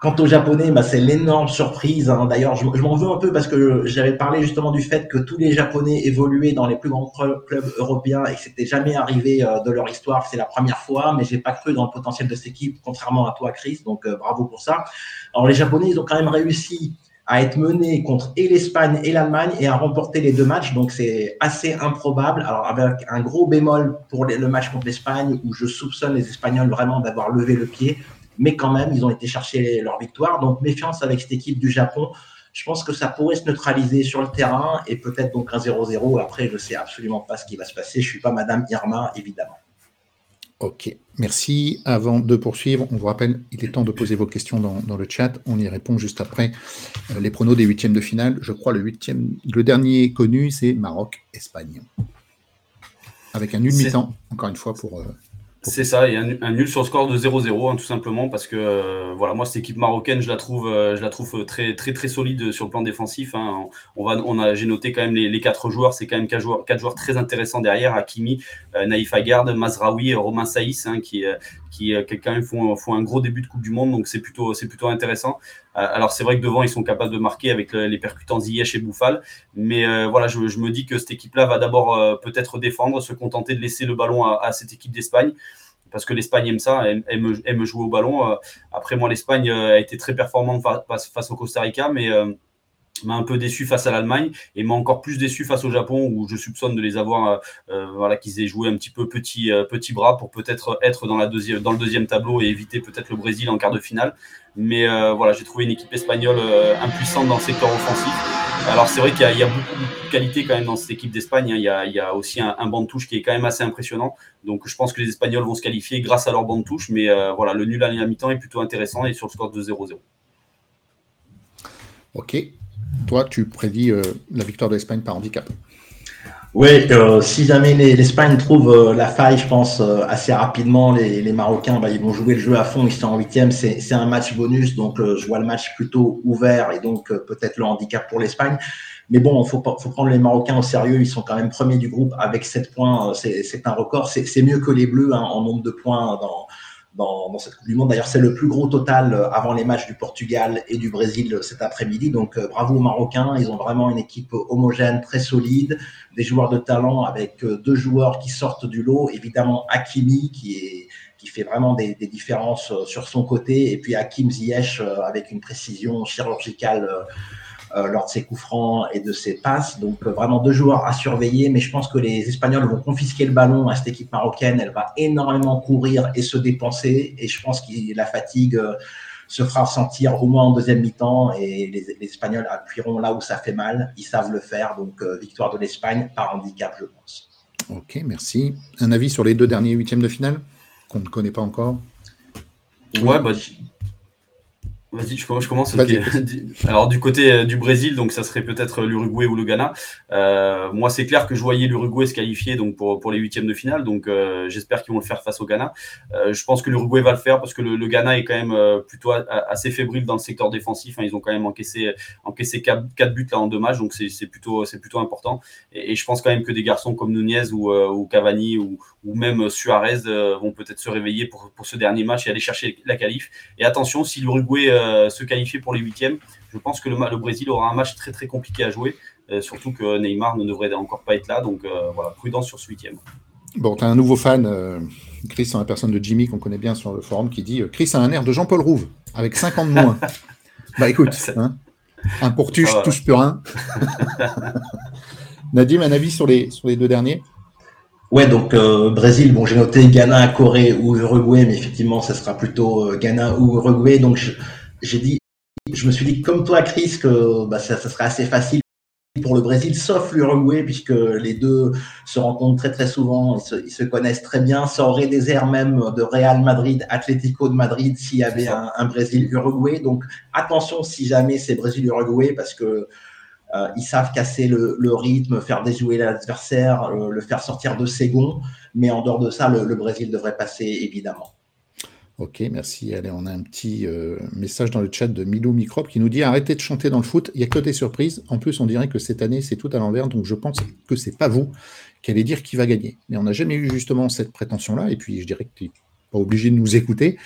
Quant aux Japonais, bah, c'est l'énorme surprise. Hein. D'ailleurs, je, m'en veux un peu parce que j'avais parlé justement du fait que tous les Japonais évoluaient dans les plus grands clubs européens et que c'était jamais arrivé euh, de leur histoire. C'est la première fois, mais j'ai pas cru dans le potentiel de cette équipe, contrairement à toi, Chris. Donc, euh, bravo pour ça. Alors, les Japonais, ils ont quand même réussi à être mené contre et l'Espagne et l'Allemagne et à remporter les deux matchs. Donc c'est assez improbable. Alors avec un gros bémol pour le match contre l'Espagne où je soupçonne les Espagnols vraiment d'avoir levé le pied, mais quand même ils ont été chercher leur victoire. Donc méfiance avec cette équipe du Japon. Je pense que ça pourrait se neutraliser sur le terrain et peut-être donc un 0-0. Après, je sais absolument pas ce qui va se passer. Je suis pas Madame Irma, évidemment. Ok, merci. Avant de poursuivre, on vous rappelle, il est temps de poser vos questions dans, le chat. On y répond juste après euh, les pronos des huitièmes de finale. Je crois le huitième, le dernier connu, c'est Maroc-Espagne. Avec un nul mi-temps, encore une fois, pour, euh, c'est ça, et un, nul sur le score de 0-0, hein, tout simplement, parce que euh, voilà, moi cette équipe marocaine, je la trouve, euh, je la trouve très très très solide sur le plan défensif. Hein. On va, on a, j'ai noté quand même les, quatre joueurs, c'est quand même quatre joueurs, quatre joueurs très intéressants derrière, Hakimi, euh, Naïf Aguerd, Mazraoui, Romain Saïs, hein, qui qui, quand même font, font un gros début de Coupe du Monde, donc c'est plutôt c'est plutôt intéressant. alors c'est vrai que devant ils sont capables de marquer avec les percutants Ziyech et Bouffal, mais voilà, je, me dis que cette équipe-là va d'abord peut-être défendre, se contenter de laisser le ballon à, cette équipe d'Espagne parce que l'Espagne aime ça, aime, aime, jouer au ballon. Euh, après, moi, l'Espagne euh, a été très performante face, au Costa Rica, mais euh, m'a un peu déçu face à l'Allemagne et m'a encore plus déçu face au Japon où je soupçonne de les avoir voilà qu'ils aient joué un petit peu petit petit bras pour peut-être être dans la deuxième dans le deuxième tableau et éviter peut-être le Brésil en quart de finale mais voilà j'ai trouvé une équipe espagnole impuissante dans le secteur offensif alors c'est vrai qu'il y, a beaucoup de qualité quand même dans cette équipe d'Espagne. Hein. Il, y a aussi un, banc de touche qui est quand même assez impressionnant. Donc je pense que les Espagnols vont se qualifier grâce à leur banc de touche. Mais euh, voilà, le nul à la mi-temps est plutôt intéressant et sur le score de 0-0. Ok. Toi, tu prédis euh, la victoire de l'Espagne par handicap. Oui, euh, si jamais l'Espagne trouve euh, la faille, je pense, assez rapidement, les, Marocains, bah, ils vont jouer le jeu à fond, ils sont en huitième, c'est un match bonus, donc je vois le match plutôt ouvert et donc peut-être le handicap pour l'Espagne. Mais bon, il faut, prendre les Marocains au sérieux, ils sont quand même premiers du groupe avec 7 points, c'est un record, c'est mieux que les Bleus hein, en nombre de points dans, du Monde. D'ailleurs, c'est le plus gros total euh, avant les matchs du Portugal et du Brésil euh, cet après-midi. Donc, euh, bravo aux Marocains. Ils ont vraiment une équipe homogène, très solide, des joueurs de talent avec deux joueurs qui sortent du lot. Évidemment, Hakimi qui est qui fait vraiment des, des différences sur son côté, et puis Hakim Ziyech avec une précision chirurgicale lors de ses coups francs et de ses passes. Donc euh, vraiment deux joueurs à surveiller, mais je pense que les Espagnols vont confisquer le ballon à cette équipe marocaine. Elle va énormément courir et se dépenser, et je pense que la fatigue euh, se fera sentir au moins en deuxième mi-temps et les, Espagnols appuieront là où ça fait mal. Ils savent le faire, donc victoire de l'Espagne par handicap, je pense. Ok, merci. Un avis sur les deux derniers huitièmes de finale qu'on ne connaît pas encore? Ouais, bah, Vas-y, je commence. [LAUGHS] Alors du côté euh, du Brésil, donc ça serait peut-être l'Uruguay ou le Ghana. Euh, moi, c'est clair que je voyais l'Uruguay se qualifier donc pour, pour les huitièmes de finale. Donc euh, j'espère qu'ils vont le faire face au Ghana. je pense que l'Uruguay va le faire parce que le, Ghana est quand même plutôt assez fébrile dans le secteur défensif. Hein. Ils ont quand même encaissé encaissé quatre, buts là en deux matchs, donc c'est plutôt c'est plutôt important. Et, je pense quand même que des garçons comme Nunez ou, ou Cavani ou, ou même Suarez vont peut-être se réveiller pour, pour ce dernier match et aller chercher la qualif. Et attention, si l'Uruguay euh, se qualifier pour les huitièmes. Je pense que le, le, Brésil aura un match très très compliqué à jouer, euh, surtout que Neymar ne devrait encore pas être là. Donc euh, voilà, prudence sur ce huitième. Bon, tu as un nouveau fan, Chris, en la personne de Jimmy, qu'on connaît bien sur le forum, qui dit Chris a un air de Jean-Paul Rouve, avec 5 ans de moins. [LAUGHS] bah écoute, hein, un pourtuche, touche plus rien. [LAUGHS] Nadim, un avis sur les, sur les deux derniers? Ouais, donc Brésil, bon, j'ai noté Ghana, Corée ou Uruguay, mais effectivement, ça sera plutôt Ghana ou Uruguay. Donc, j'ai dit, je me suis dit comme toi, Chris, que bah, ça, serait assez facile pour le Brésil, sauf l'Uruguay, puisque les deux se rencontrent très très souvent, ils se, connaissent très bien. Ça aurait des airs même de Real Madrid, Atlético de Madrid, s'il y avait un, Brésil-Uruguay. Donc attention si jamais c'est Brésil-Uruguay, parce que euh, ils savent casser le, rythme, faire déjouer l'adversaire, le, faire sortir de ses gonds. Mais en dehors de ça, le Brésil devrait passer évidemment. Ok, merci. Allez, on a un petit euh, message dans le chat de Milo Microbe qui nous dit arrêtez de chanter dans le foot, il n'y a que des surprises. En plus, on dirait que cette année, c'est tout à l'envers, donc je pense que c'est pas vous qui allez dire qui va gagner. Mais on n'a jamais eu justement cette prétention-là, et puis je dirais que tu n'es pas obligé de nous écouter.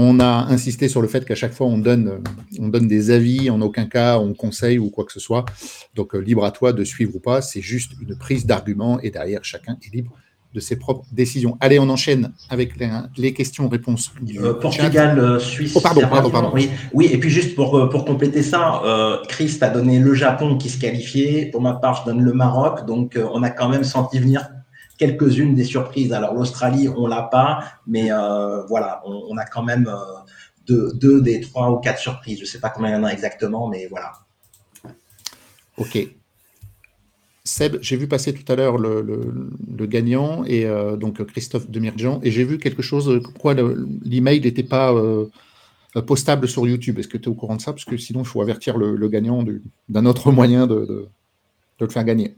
On a insisté sur le fait qu'à chaque fois, on donne, on donne des avis, en aucun cas on conseille ou quoi que ce soit. Donc, euh, libre à toi de suivre ou pas, c'est juste une prise d'argument, et derrière, chacun est libre de ses propres décisions. Allez, on enchaîne avec les, questions-réponses. Euh, Portugal, euh, Suisse. Oh, pardon, pardon, pardon. Oui, oui, et puis juste pour, euh, pour compléter ça, euh, Chris a donné le Japon qui se qualifiait. Pour ma part, je donne le Maroc. Donc, on a quand même senti venir quelques-unes des surprises. Alors, l'Australie, on l'a pas, mais voilà, on, a quand même deux, deux, des trois ou quatre surprises. Je sais pas combien il y en a exactement, mais voilà. Ok. Seb, j'ai vu passer tout à l'heure le, gagnant, et euh, donc Christophe Demirjan, et j'ai vu quelque chose, pourquoi l'email n'était pas euh, postable sur YouTube? Est-ce que tu es au courant de ça? Parce que sinon, il faut avertir le, gagnant d'un autre moyen de, le faire gagner.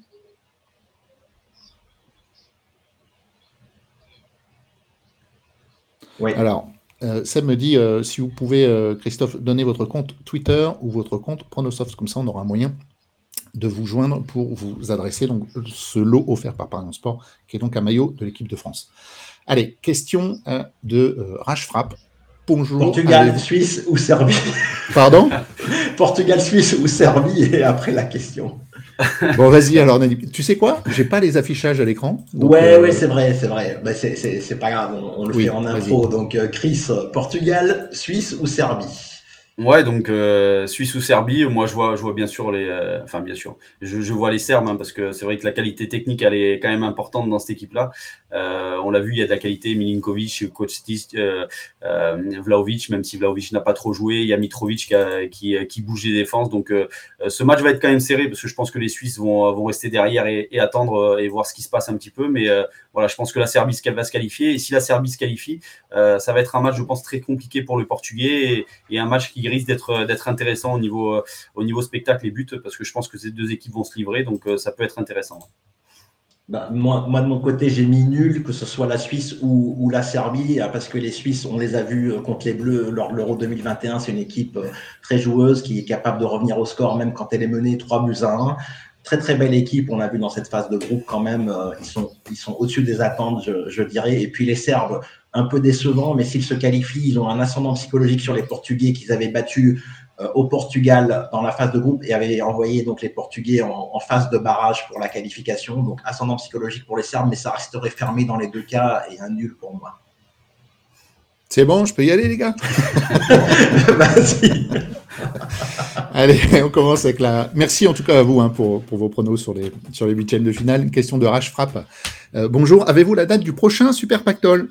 Oui. Alors, euh, Seb me dit si vous pouvez, Christophe, donner votre compte Twitter ou votre compte Pronosoft, comme ça on aura un moyen de vous joindre pour vous adresser donc ce lot offert par Paris Sport, qui est donc un maillot de l'équipe de France. Allez, question euh, de euh, Rage Frappe. Bonjour. Portugal, Suisse ou Serbie? Pardon? [LAUGHS] Portugal, Suisse ou Serbie et après la question. Bon, vas-y alors, Tu sais quoi? J'ai pas les affichages à l'écran. Ouais, euh, ouais, c'est vrai, c'est vrai. Bah, c'est pas grave, on, le fait en info. Donc, Chris, Portugal, Suisse ou Serbie? Ouais, donc euh, Suisse ou Serbie, moi je vois, je vois bien sûr les, euh, enfin bien sûr, je, vois les Serbes hein, parce que c'est vrai que la qualité technique elle est quand même importante dans cette équipe-là. Euh, on l'a vu, il y a de la qualité, Milinkovic, Kostic, Vlaovic, même si Vlaovic n'a pas trop joué, il y a Mitrovic qui, qui, qui, bouge les défenses. Donc ce match va être quand même serré parce que je pense que les Suisses vont, vont rester derrière et, et attendre et voir ce qui se passe un petit peu. Mais voilà, je pense que la Serbie va se qualifier et si la Serbie se qualifie, ça va être un match, je pense, très compliqué pour le Portugais et, un match qui risque d'être euh, intéressant au niveau euh, au niveau spectacle et but parce que je pense que ces deux équipes vont se livrer donc euh, ça peut être intéressant. Bah, moi, de mon côté, j'ai mis nul, que ce soit la Suisse ou, la Serbie, parce que les Suisses, on les a vus contre les Bleus lors de l'Euro 2021. C'est une équipe très joueuse qui est capable de revenir au score même quand elle est menée 3 buts à 1. Très très belle équipe, on a vu dans cette phase de groupe quand même, ils sont, ils sont au-dessus des attentes, je, dirais. Et puis les Serbes, un peu décevant, mais s'ils se qualifient, ils ont un ascendant psychologique sur les Portugais qu'ils avaient battus euh, au Portugal dans la phase de groupe et avaient envoyé donc les Portugais en, phase de barrage pour la qualification. Donc ascendant psychologique pour les Serbes, mais ça resterait fermé dans les deux cas et un nul pour moi. C'est bon, je peux y aller, les gars? [LAUGHS] Vas-y. Allez, on commence avec la. Merci en tout cas à vous hein, pour, pour, vos pronos sur les, sur les huitièmes de finale. Une question de Rage Frappe. Euh, bonjour, avez-vous la date du prochain Super Pactol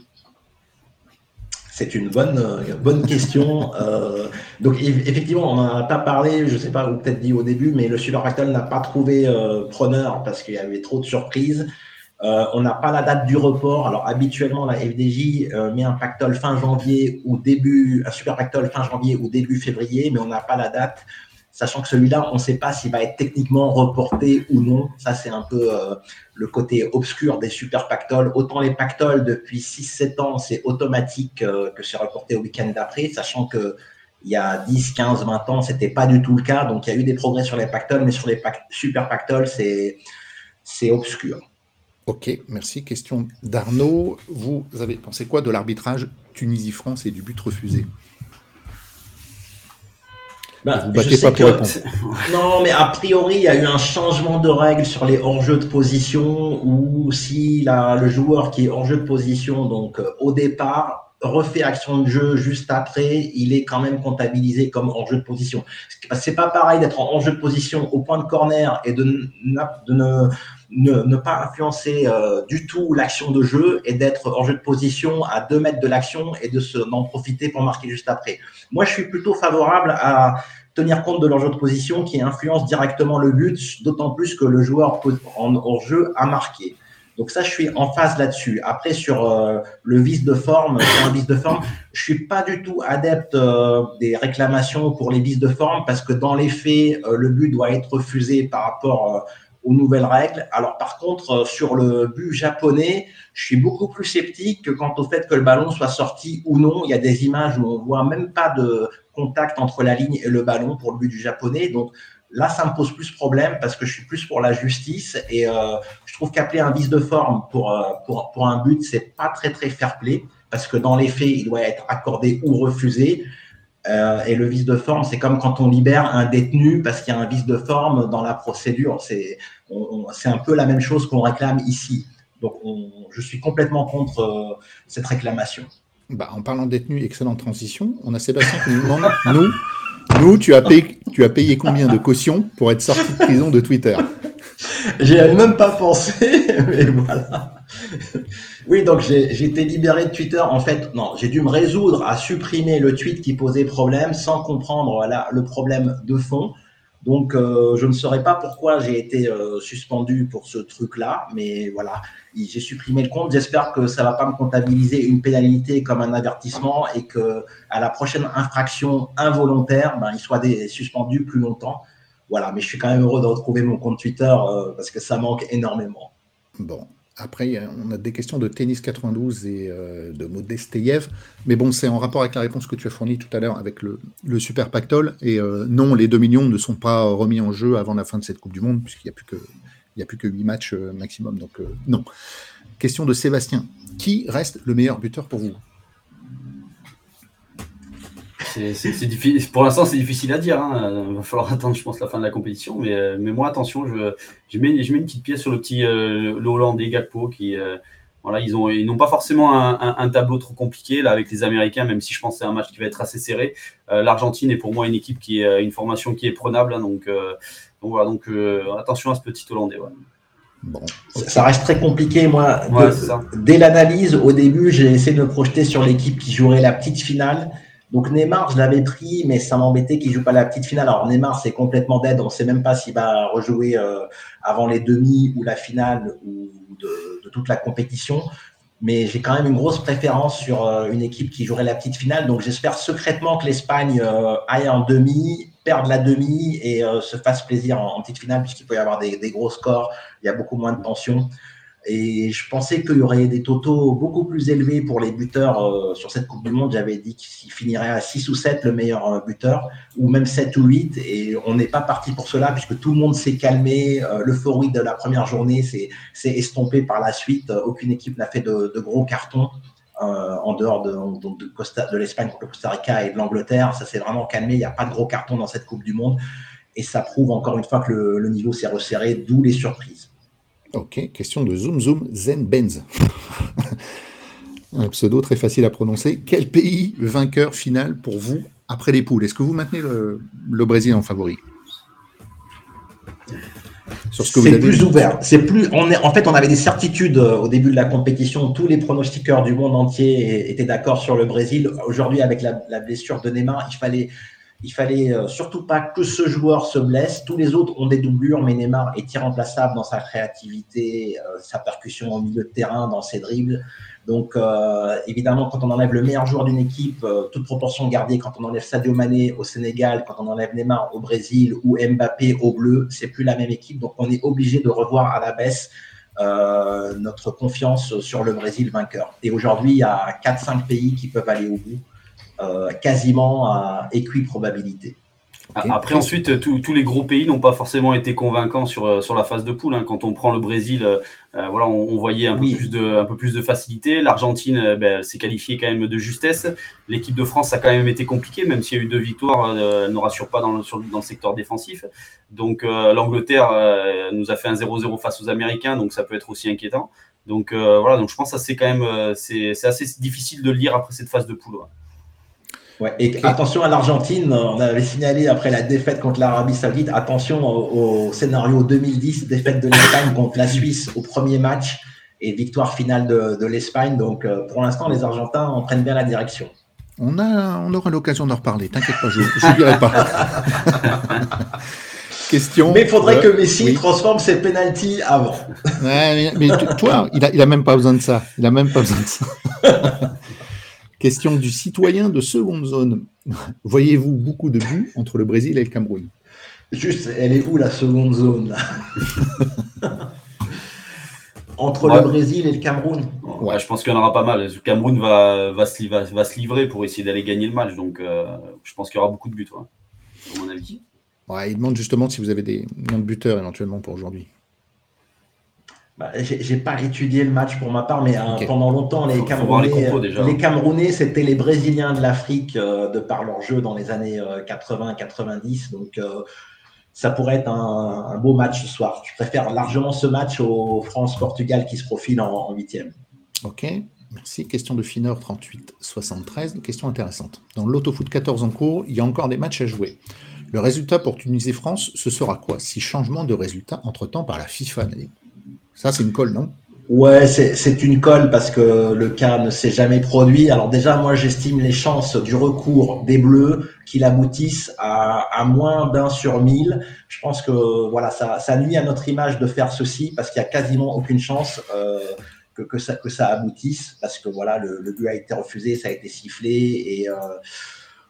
c'est une bonne, euh, bonne question. Euh, donc, effectivement, on n'en a pas parlé, je ne sais pas, ou peut-être dit au début, mais le Super Fractal n'a pas trouvé euh, preneur parce qu'il y avait trop de surprises. Euh, on n'a pas la date du report. Alors habituellement, la FDJ euh, met un pactole fin janvier ou début, un super pactole fin janvier ou début février, mais on n'a pas la date, sachant que celui-là, on ne sait pas s'il va être techniquement reporté ou non. Ça, c'est un peu euh, le côté obscur des super pactoles. Autant les pactoles, depuis 6-7 ans, c'est automatique que c'est reporté au week-end d'après, sachant que il y a 10, 15, 20 ans, c'était pas du tout le cas. Donc, il y a eu des progrès sur les pactoles, mais sur les super pactoles, c'est obscur. Ok, merci. Question d'Arnaud. Vous avez pensé quoi de l'arbitrage Tunisie-France et du but refusé bah, Vous battez pas pour répondre. [LAUGHS] Non, mais a priori, il y a eu un changement de règle sur les hors-jeux de position où si le joueur qui est hors-jeu de position, donc euh, au départ, refait action de jeu juste après, il est quand même comptabilisé comme hors-jeu de position. C'est pas pareil d'être en hors-jeu de position au point de corner et de, de ne ne, pas influencer euh, du tout l'action de jeu et d'être hors jeu de position à deux mètres de l'action et de s'en profiter pour marquer juste après. Moi, je suis plutôt favorable à tenir compte de l'enjeu de position qui influence directement le but, d'autant plus que le joueur en hors jeu a marqué. Donc ça, je suis en phase là-dessus. Après, sur euh, le vice de forme, sur un vice de forme, je suis pas du tout adepte euh, des réclamations pour les vices de forme parce que dans les faits, le but doit être refusé par rapport aux nouvelles règles. Alors par contre, euh, sur le but japonais, je suis beaucoup plus sceptique que quant au fait que le ballon soit sorti ou non. Il y a des images où on voit même pas de contact entre la ligne et le ballon pour le but du japonais. Donc là, ça me pose plus problème parce que je suis plus pour la justice et euh, je trouve qu'appeler un vice de forme pour, euh, pour, pour un but, c'est pas très très fair play parce que dans les faits, il doit être accordé ou refusé. Euh, et le vice de forme, c'est comme quand on libère un détenu parce qu'il y a un vice de forme dans la procédure. C'est un peu la même chose qu'on réclame ici. Donc, je suis complètement contre euh, cette réclamation. Bah, en parlant de détenu, excellente transition. On a Sébastien qui nous demande nous, nous tu, as payé, tu as payé combien de caution pour être sorti de prison de Twitter? J'y avais même pas pensé, [LAUGHS] mais voilà. Oui, donc j'ai été libéré de Twitter. En fait, non, j'ai dû me résoudre à supprimer le tweet qui posait problème sans comprendre le problème de fond. Donc, euh, je ne saurais pas pourquoi j'ai été euh, suspendu pour ce truc-là, mais voilà, j'ai supprimé le compte. J'espère que ça ne va pas me comptabiliser une pénalité comme un avertissement et que à la prochaine infraction involontaire, ben, il soit suspendu plus longtemps. Voilà, mais je suis quand même heureux de retrouver mon compte Twitter euh, parce que ça manque énormément. Bon, après, on a des questions de Tennis 92 et euh, de Modesteyev. Mais bon, c'est en rapport avec la réponse que tu as fournie tout à l'heure avec le, Super Pactol. Et euh, non, les 2 millions ne sont pas remis en jeu avant la fin de cette Coupe du Monde, puisqu'il n'y a, plus que, il a plus que 8 matchs euh, maximum. Donc, non. Question de Sébastien. Qui reste le meilleur buteur pour vous? C'est difficile. Pour l'instant, c'est difficile à dire. Il hein. va falloir [LAUGHS] attendre, je pense, la fin de la compétition. Mais, euh, mais moi, attention, je, je, mets, je mets une petite pièce sur le petit euh, le Hollandais Gakpo qui. Euh, voilà, ils n'ont ils pas forcément un, tableau trop compliqué là avec les Américains, même si je pense que c'est un match qui va être assez serré. L'Argentine est pour moi une équipe qui est une formation qui est prenable, hein. donc, donc voilà, donc attention à ce petit Hollandais. Bon. Ça reste très compliqué, moi. dès l'analyse, au début, j'ai essayé de me projeter sur l'équipe qui jouerait la petite finale. Donc Neymar, je l'avais pris, mais ça m'embêtait qu'il joue pas la petite finale. Alors Neymar, c'est complètement dead. On sait même pas s'il va rejouer euh, avant les demi ou la finale ou de, toute la compétition. Mais j'ai quand même une grosse préférence sur euh, une équipe qui jouerait la petite finale. Donc j'espère secrètement que l'Espagne euh, aille en demi, perde la demi et se fasse plaisir en, petite finale, puisqu'il peut y avoir des, des, gros scores. Il y a beaucoup moins de tension. Et je pensais qu'il y aurait des totaux beaucoup plus élevés pour les buteurs euh, sur cette Coupe du Monde. J'avais dit qu'il finirait à 6 ou 7 le meilleur euh, buteur, ou même 7 ou 8. Et on n'est pas parti pour cela, puisque tout le monde s'est calmé. Euh, L'euphorie de la première journée s'est estompée par la suite. Aucune équipe n'a fait de, gros cartons. en dehors de, l'Espagne contre le Costa Rica et de l'Angleterre. Ça s'est vraiment calmé. Il n'y a pas de gros cartons dans cette Coupe du Monde. Et ça prouve encore une fois que le niveau s'est resserré, d'où les surprises. Ok, question de Zoom Zoom Zen Benz. Un pseudo très facile à prononcer. Quel pays vainqueur final pour vous après les poules? Est-ce que vous maintenez le, Brésil en favori? C'est plus ouvert. C'est plus. On est, en fait, on avait des certitudes euh, au début de la compétition. Tous les pronostiqueurs du monde entier étaient d'accord sur le Brésil. Aujourd'hui, avec la, blessure de Neymar, il fallait Il fallait euh, surtout pas que ce joueur se blesse. Tous les autres ont des doublures, mais Neymar est irremplaçable dans sa créativité, euh, sa percussion au milieu de terrain, dans ses dribbles. Donc, euh, évidemment, quand on enlève le meilleur joueur d'une équipe, toute proportion gardée, quand on enlève Sadio Mané au Sénégal, quand on enlève Neymar au Brésil ou Mbappé au bleu, c'est plus la même équipe. Donc, on est obligé de revoir à la baisse notre confiance sur le Brésil vainqueur. Et aujourd'hui, il y a 4-5 pays qui peuvent aller au bout. Euh, quasiment à équiprobabilité. probabilité. Après, ensuite, tous les gros pays n'ont pas forcément été convaincants sur, euh, sur la phase de poule. Hein. Quand on prend le Brésil, euh, voilà, on, voyait un, peu plus de, un peu plus de facilité. L'Argentine ben, s'est qualifiée quand même de justesse. L'équipe de France a quand même été compliquée, même s'il y a eu deux victoires, elle ne rassure pas dans le, dans le secteur défensif. Donc l'Angleterre nous a fait un 0-0 face aux Américains, donc ça peut être aussi inquiétant. Donc voilà, donc je pense que c'est quand même c'est assez difficile de le lire après cette phase de poule. Ouais, et attention à l'Argentine, on avait signalé après la défaite contre l'Arabie Saoudite, attention au, scénario 2010, défaite de l'Espagne contre la Suisse au premier match et victoire finale de, l'Espagne. Donc euh, pour l'instant, les Argentins en prennent bien la direction. On, a, on aura l'occasion d'en reparler, t'inquiète pas, je ne dirai pas. [LAUGHS] Question. Mais il faudrait que Messi transforme ses pénalties avant. Ouais, mais, toi, il n'a il a même pas besoin de ça. Il a même pas besoin de ça. [LAUGHS] Question du citoyen de seconde zone. Voyez-vous beaucoup de buts entre le Brésil et le Cameroun? Juste, elle est où la seconde zone [LAUGHS] Entre le Brésil et le Cameroun? Ouais, je pense qu'il y en aura pas mal. Le Cameroun va, va, se, va, se, livrer pour essayer d'aller gagner le match. Donc, euh, je pense qu'il y aura beaucoup de buts, à mon avis. Ouais, il demande justement si vous avez des noms de buteurs éventuellement pour aujourd'hui. Bah, j'ai pas étudié le match pour ma part, mais euh, pendant longtemps, les Camerounais, euh, les, Camerounais, c'était les Brésiliens de l'Afrique euh, de par leur jeu dans les années 80-90. Donc, ça pourrait être un, beau match ce soir. Je préfère largement ce match au France-Portugal qui se profile en huitième. Ok, merci. Question de Fineur 38-73. Question intéressante. Dans l'autofoot 14 en cours, il y a encore des matchs à jouer. Le résultat pour Tunisie-France, ce sera quoi? Si changement de résultat entre-temps par la FIFA, ça, c'est une colle, non? Ouais, c'est une colle parce que le cas ne s'est jamais produit. Alors déjà, moi, j'estime les chances du recours des Bleus qu'il aboutisse à, moins d'un sur mille. Je pense que voilà, ça, nuit à notre image de faire ceci parce qu'il y a quasiment aucune chance euh, que, que, ça, que ça aboutisse parce que voilà, le, le but a été refusé, ça a été sifflé et euh,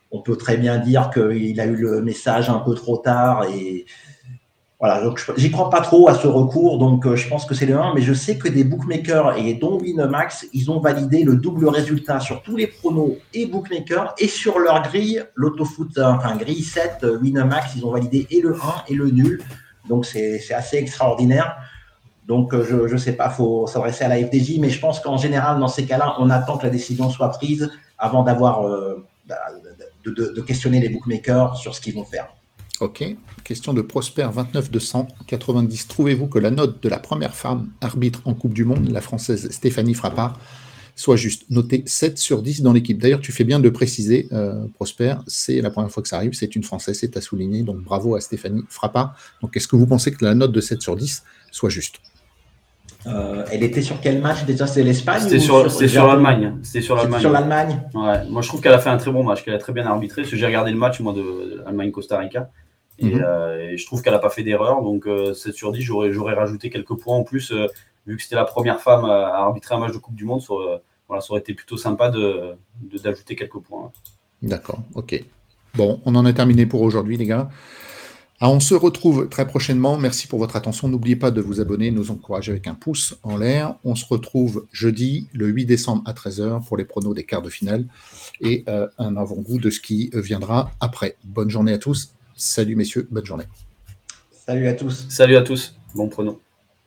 on peut très bien dire qu'il a eu le message un peu trop tard et voilà, donc j'y crois pas trop à ce recours, donc euh, je pense que c'est le 1, mais je sais que des bookmakers et dont Winamax, ils ont validé le double résultat sur tous les pronos et bookmakers et sur leur grille, l'autofoot, euh, enfin grille 7, euh, Winamax, ils ont validé et le 1 et le nul, donc c'est assez extraordinaire. Donc je ne sais pas, faut s'adresser à la FDJ, mais je pense qu'en général, dans ces cas-là, on attend que la décision soit prise avant d'avoir bah, de, de questionner les bookmakers sur ce qu'ils vont faire. Ok. Question de Prosper 29 290. Trouvez-vous que la note de la première femme arbitre en Coupe du Monde, la française Stéphanie Frappard, soit juste notée 7 sur 10 dans l'équipe D'ailleurs, tu fais bien de préciser, euh, Prosper, c'est la première fois que ça arrive, c'est une française, c'est à souligner. Donc bravo à Stéphanie Frappard. Donc est-ce que vous pensez que la note de 7 sur 10 soit juste? Euh, elle était sur quel match déjà? C'est l'Espagne C'était sur, sur l'Allemagne. C'était sur l'Allemagne. Sur l'Allemagne. Ouais. Moi, je trouve qu'elle a fait un très bon match, qu'elle a très bien arbitré. Parce que j'ai regardé le match moi de, Allemagne-Costa Rica. Mhm. Euh, et, je trouve qu'elle n'a pas fait d'erreur. Donc, 7 euh, sur 10, j'aurais rajouté quelques points en plus. vu que c'était la première femme à, arbitrer un match de Coupe du Monde, ça, voilà, ça aurait été plutôt sympa d'ajouter de, d'ajouter quelques points. D'accord, ok. Bon, on en a terminé pour aujourd'hui, les gars. Ah, on se retrouve très prochainement. Merci pour votre attention. N'oubliez pas de vous abonner, nous encourager avec un pouce en l'air. On se retrouve jeudi, le 8 décembre à 13h pour les pronos des quarts de finale et euh, un avant-goût de ce qui viendra après. Bonne journée à tous. Salut messieurs, bonne journée. Salut à tous. Salut à tous. Bon pronos.